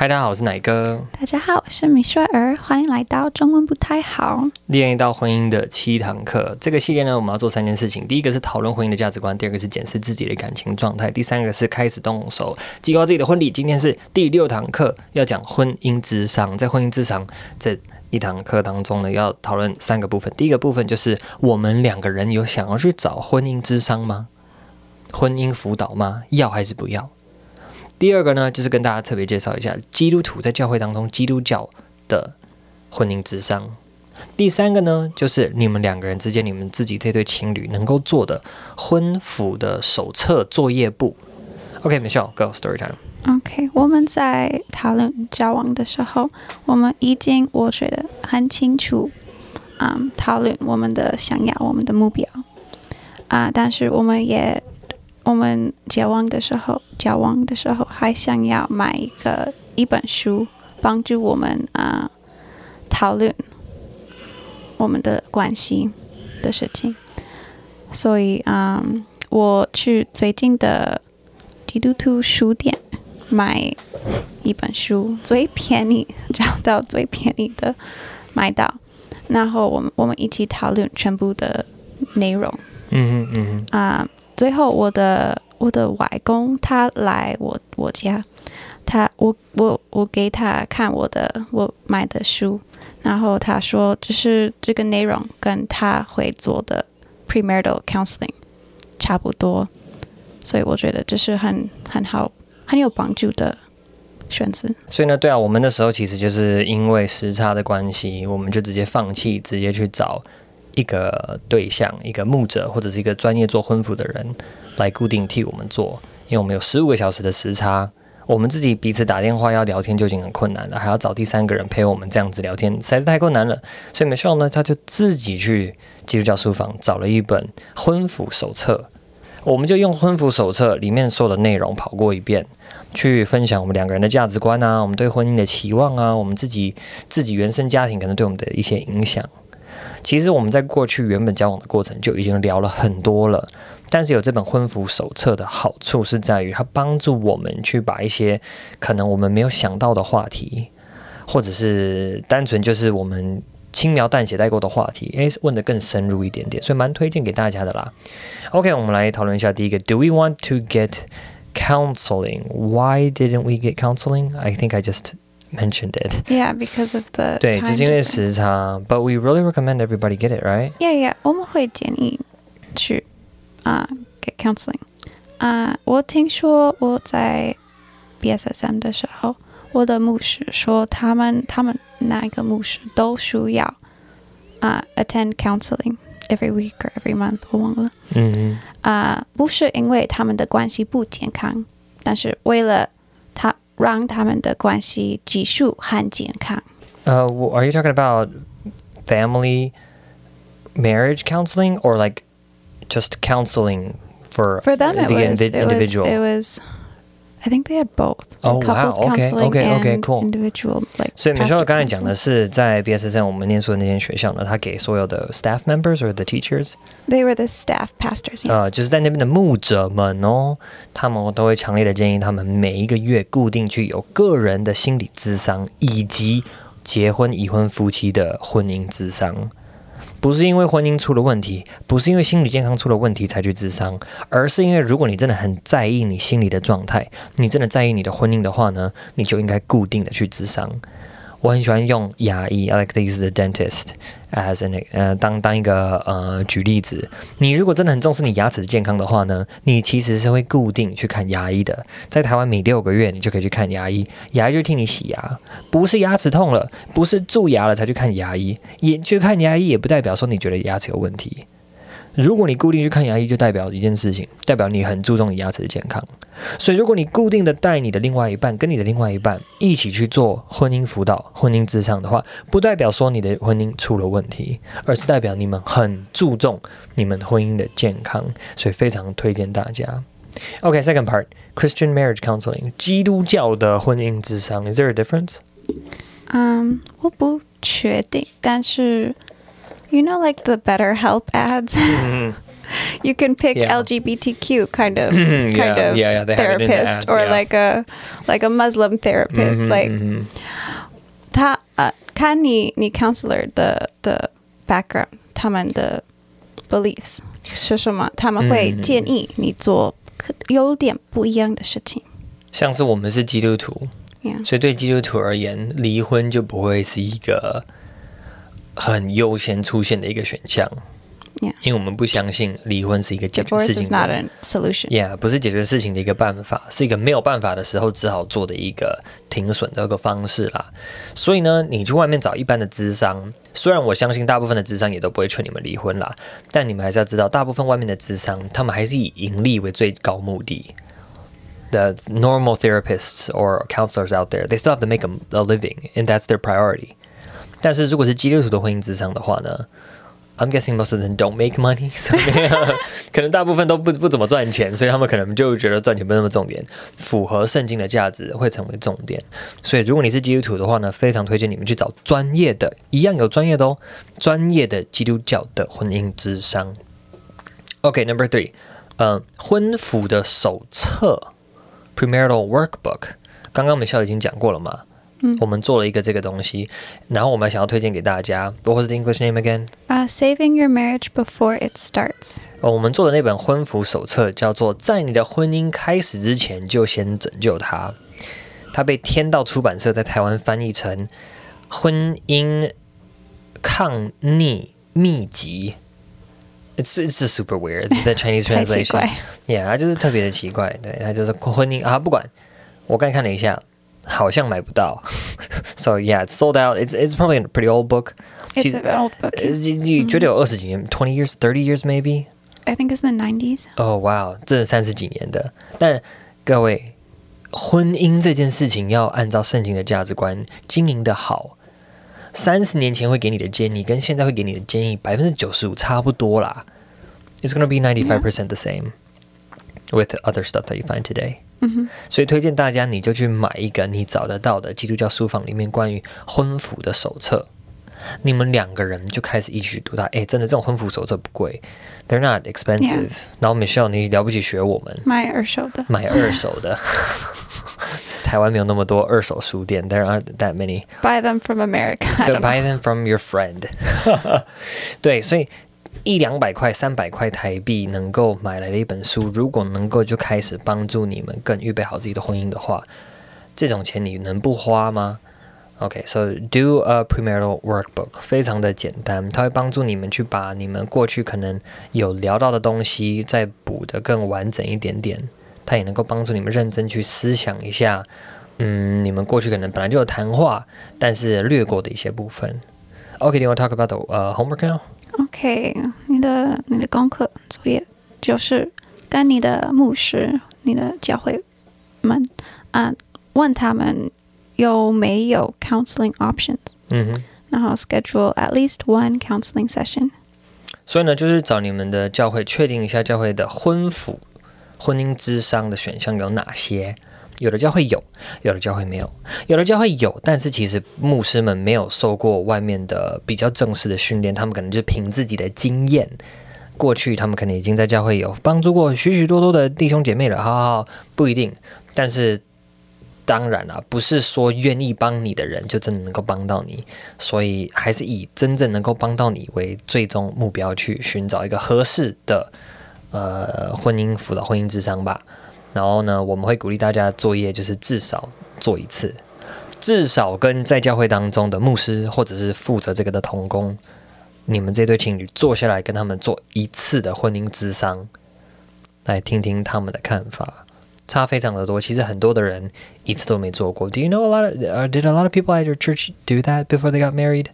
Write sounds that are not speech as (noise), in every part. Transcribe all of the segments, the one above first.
嗨，大家好，我是奶哥。大家好，我是米雪儿，欢迎来到中文不太好，练一道婚姻的七堂课。这个系列呢，我们要做三件事情：第一个是讨论婚姻的价值观；第二个是检视自己的感情状态；第三个是开始动手计划自己的婚礼。今天是第六堂课，要讲婚姻智商。在婚姻智商这一堂课当中呢，要讨论三个部分。第一个部分就是我们两个人有想要去找婚姻之商吗？婚姻辅导吗？要还是不要？第二个呢，就是跟大家特别介绍一下基督徒在教会当中基督教的婚姻之商。第三个呢，就是你们两个人之间，你们自己这对情侣能够做的婚辅的手册作业簿。OK，Michelle，Go、story time。OK，我们在讨论交往的时候，我们已经我觉得很清楚，嗯，讨论我们的想要，我们的目标啊，但是我们也。我们交往的时候，交往的时候还想要买一个一本书，帮助我们啊、呃、讨论我们的关系的事情。所以，嗯，我去最近的基督徒书店买一本书，最便宜，(laughs) 找到最便宜的买到，然后我们我们一起讨论全部的内容。嗯嗯嗯啊。最后，我的我的外公他来我我家，他我我我给他看我的我买的书，然后他说，就是这个内容跟他会做的 premarital counseling 差不多，所以我觉得这是很很好很有帮助的选择。所以呢，对啊，我们那时候其实就是因为时差的关系，我们就直接放弃，直接去找。一个对象，一个牧者或者是一个专业做婚服的人来固定替我们做，因为我们有十五个小时的时差，我们自己彼此打电话要聊天就已经很困难了，还要找第三个人陪我们这样子聊天，实在是太困难了。所以梅少呢，他就自己去基督教书房找了一本婚服手册，我们就用婚服手册里面所有的内容跑过一遍，去分享我们两个人的价值观啊，我们对婚姻的期望啊，我们自己自己原生家庭可能对我们的一些影响。其实我们在过去原本交往的过程就已经聊了很多了，但是有这本婚服手册的好处是在于它帮助我们去把一些可能我们没有想到的话题，或者是单纯就是我们轻描淡写带过的话题，诶，问得更深入一点点，所以蛮推荐给大家的啦。OK，我们来讨论一下第一个，Do we want to get counseling? Why didn't we get counseling? I think I just mentioned it. Yeah, because of the 对，只是因为时差。But we really recommend everybody get it, right? Yeah, yeah. 我们会建议去啊、uh, get counseling. 啊、uh,，我听说我在 BSSM 的时候，我的牧师说他们他们那个牧师都需要啊、uh, attend counseling every week or every month，我忘了。嗯嗯。啊，不是因为他们的关系不健康，但是为了 让他们的关系继续很健康。Uh, are you talking about family marriage counseling or like just counseling for for them? The it was, individual. It was, it was I think they had both. Oh wow! Okay, okay, okay, cool. Individual, like 所以 Michelle 刚才讲的是在 BSSM 我们念书的那间学校呢，他给所有的 staff members or the teachers. They were the staff pastors. 呃、uh,，就是在那边的牧者们哦，他们都会强烈的建议他们每一个月固定去有个人的心理咨商，以及结婚已婚夫妻的婚姻咨商。不是因为婚姻出了问题，不是因为心理健康出了问题才去自伤，而是因为如果你真的很在意你心里的状态，你真的在意你的婚姻的话呢，你就应该固定的去自伤。我很喜欢用牙医，I like to use the dentist as an 呃当当一个呃举例子。你如果真的很重视你牙齿的健康的话呢，你其实是会固定去看牙医的。在台湾每六个月你就可以去看牙医，牙医就替你洗牙，不是牙齿痛了，不是蛀牙了才去看牙医。也去看牙医也不代表说你觉得牙齿有问题。如果你固定去看牙医，就代表一件事情，代表你很注重你牙齿的健康。所以，如果你固定的带你的另外一半，跟你的另外一半一起去做婚姻辅导、婚姻咨商的话，不代表说你的婚姻出了问题，而是代表你们很注重你们婚姻的健康。所以，非常推荐大家。OK，second part，Christian marriage counseling，基督教的婚姻咨商，Is there a difference？嗯，um，我不确定，但是。You know, like the BetterHelp ads. you can pick Yeah. LGBTQ kind of (laughs) Yeah, kind of yeah, yeah, they have it in the therapist ads, or yeah. like a like a Muslim therapist. Like 嗯哼他呃看你你 counselor 的的 background，他们的 beliefs 是什么？他们会嗯建议你做可有点不一样的事情。像是我们是基督徒， Yeah. 所以对基督徒而言，离婚就不会是一个很优先出现的一个选项。 Yeah. 因为我们不相信离婚是一个解决事情 not 的 a solution. Yeah，不是解决事情的一个办法，是一个没有办法的时候只好做的一个停损的一个方式啦。所以呢，你去外面找一般的智商，虽然我相信大部分的智商也都不会劝你们离婚啦，但你们还是要知道，大部分外面的智商，他们还是以盈利为最高目的。The normal therapists or counselors out there, they still have to make a living, and that's their priority. 但是如果是基督徒的婚姻智商的话呢？I'm guessing most of them don't make money，(laughs) 所以可能大部分都不不怎么赚钱，所以他们可能就觉得赚钱不那么重点，符合圣经的价值会成为重点。所以如果你是基督徒的话呢，非常推荐你们去找专业的，一样有专业的哦，专业的基督教的婚姻之商。OK，Number、three，嗯，婚服的手册 （premarital workbook），刚刚 Michelle 已经讲过了嘛？嗯我们做了一个这个东西，然后我们想要推荐给大家。What was the English name again？Uh, saving your marriage before it starts. 哦，我们做的那本婚服手册叫做《在你的婚姻开始之前就先拯救它》，它被天道出版社在台湾翻译成《婚姻抗逆秘籍》。It's it's just super weird the Chinese translation. Yeah，它就是特别的奇怪，对，它就是婚姻啊，不管我刚才看了一下，好像买不到。so (laughs) yeah, it's sold out. It's it's probably a pretty old book. It's 其实 an old book. 呃你你觉得有二十几年，twenty years, thirty years maybe？ I think it's the 90s. 哦，哇哦，这是三十几年的。但各位，婚姻这件事情要按照圣经的价值观经营的好。三十年前会给你的建议，跟现在会给你的建议百分之九十五差不多啦。It's gonna be ninety five percent the same with other stuff that you find today. 嗯哼。所以推荐大家，你就去买一个你找得到的基督教书房里面关于婚服的手册。你们两个人就开始一起去读它。诶，真的，这种婚服手册不贵，They're not expensive。 Yeah. 然后 Michelle，你了不起学我们买二手的。买二手的。台湾没有那么多二手书店，There (laughs) aren't that many。 Buy them from America. I don't know. Buy them from your friend 。对，所以 (laughs) 一两百块、三百块台币能够买来的一本书，如果能够就开始帮助你们更预备好自己的婚姻的话，这种钱你能不花吗？OK，so、do a premarital workbook，非常的简单，它会帮助你们去把你们过去可能有聊到的东西再补得更完整一点点。它也能够帮助你们认真去思想一下，嗯，你们过去可能本来就有谈话，但是略过的一些部分。OK，do、you want to talk about the、uh, homework now？OK，你的你的功课作业就是跟你的牧师、你的教会们啊问他们有没有 counseling options，嗯哼，然后 schedule at least one counseling session。所以呢，就是找你们的教会确定一下教会的婚辅、婚姻之商的选项有哪些。有的教会有，有的教会没有。有的教会有，但是其实牧师们没有受过外面的比较正式的训练，他们可能就凭自己的经验，过去他们可能已经在教会有帮助过许许多多的弟兄姐妹了。好好好，不一定。但是当然了，不是说愿意帮你的人就真的能够帮到你，所以还是以真正能够帮到你为最终目标去寻找一个合适的呃婚姻辅导、婚姻咨商吧。然后呢，我们会鼓励大家作业就是至少做一次，至少跟在教会当中的牧师或者是负责这个的同工，你们这对情侣坐下来跟他们做一次的婚姻咨商，来听听他们的看法，差非常的多。其实很多的人一次都没做过。Do you know a lot of? Did a lot of people at your church do that before they got married?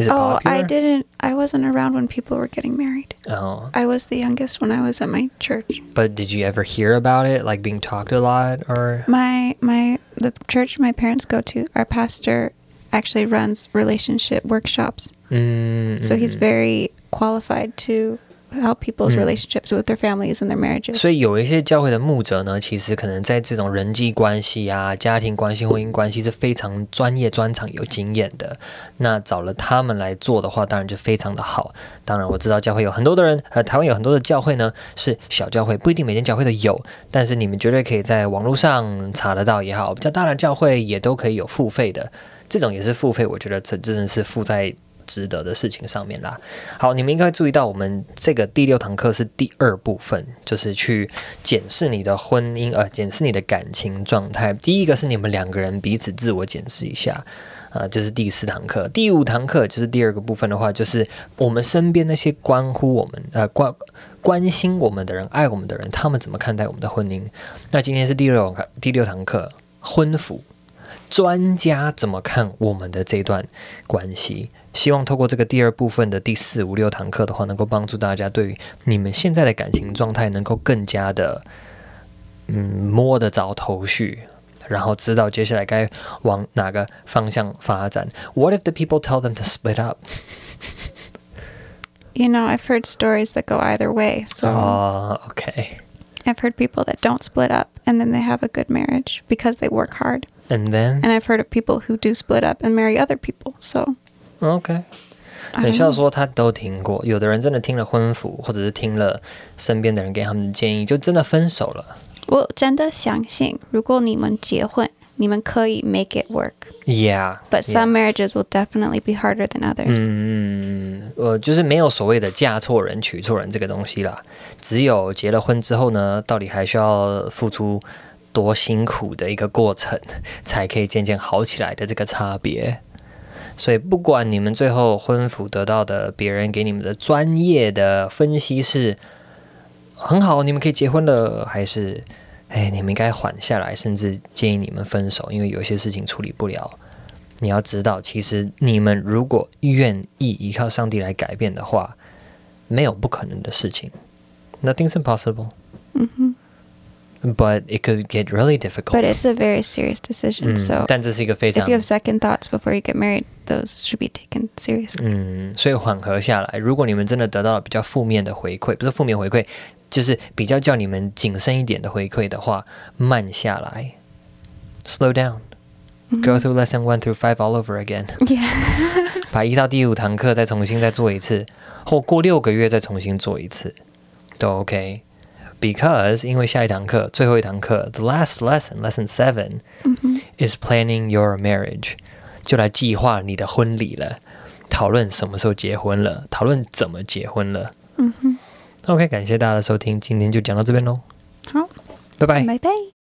Is it Oh, I didn't. I wasn't around when people were getting married. Oh, I was the youngest when I was at my church. but did you ever hear about it, like being talked a lot, or? My my the church my parents go to, our pastor actually runs relationship workshops. Mm, So he's mm. very qualified to help people's relationships with their families and their marriages。所以有一些教会的牧者呢，其实可能在这种人际关系啊、家庭关系、婚姻关系是非常专业、专长、有经验的。那找了他们来做的话，当然就非常的好。当然我知道教会有很多的人，呃，台湾有很多的教会呢是小教会，不一定每间教会都有，但是你们绝对可以在网络上查得到也好，比较大的教会也都可以有付费的。这种也是付费，我觉得这真的是付在值得的事情上面啦。好，你们应该注意到，我们这个第六堂课是第二部分，就是去检视你的婚姻，呃，检视你的感情状态。第一个是你们两个人彼此自我检视一下，呃，就是第四堂课。第五堂课就是第二个部分的话，就是我们身边那些关乎我们，呃，关关心我们的人、爱我们的人，他们怎么看待我们的婚姻？那今天是第六课，第六堂课，婚服。专家怎么看我们的这段关系？希望透过这个第二部分的第四五六堂课的话，能够帮助大家对于你们现在的感情状态能够更加的嗯摸得着头绪，然后知道接下来该往哪个方向发展。What if the people tell them to split up? You know, I've heard stories that go either way. So, oh, okay. I've heard people that don't split up and then they have a good marriage because they work hard. And then, and I've heard of people who do split up and marry other people. So, OK，等下说他都听过，有的人真的听了婚辅，或者是听了身边的人给他们的建议，就真的分手了。我真的相信，如果你们结婚，你们可以 make it work. Yeah, but some yeah. marriages will definitely be harder than others. 嗯，呃，就是没有所谓的嫁错人娶错人这个东西啦，只有结了婚之后呢，到底还需要付出。 多辛苦的一个过程，才可以渐渐好起来的这个差别。所以，不管你们最后婚服得到的别人给你们的专业的分析是很好，你们可以结婚了，还是哎，你们应该缓下来，甚至建议你们分手，因为有些事情处理不了。你要知道，其实你们如果愿意依靠上帝来改变的话，没有不可能的事情。Nothing's impossible。嗯哼。But it could get really difficult. But it's a very serious decision. So, 但这是一个非常 if you have second thoughts before you get married, those should be taken seriously. 嗯，所以缓和下来，如果你们真的得到了比较负面的回馈，不是负面回馈，就是比较叫你们谨慎一点的回馈的话，慢下来，slow down, go through lesson one through five all over again. (laughs) Yeah. (laughs) 把一到第五堂课再重新再做一次，或过六个月再重新做一次，都 OK。 Because 因为下一堂课，最后一堂课，the last lesson, lesson seven, is planning your marriage，就来计划你的婚礼了，讨论什么时候结婚了，讨论怎么结婚了。嗯哼，OK，感谢大家的收听，今天就讲到这边喽。好，拜拜，拜拜。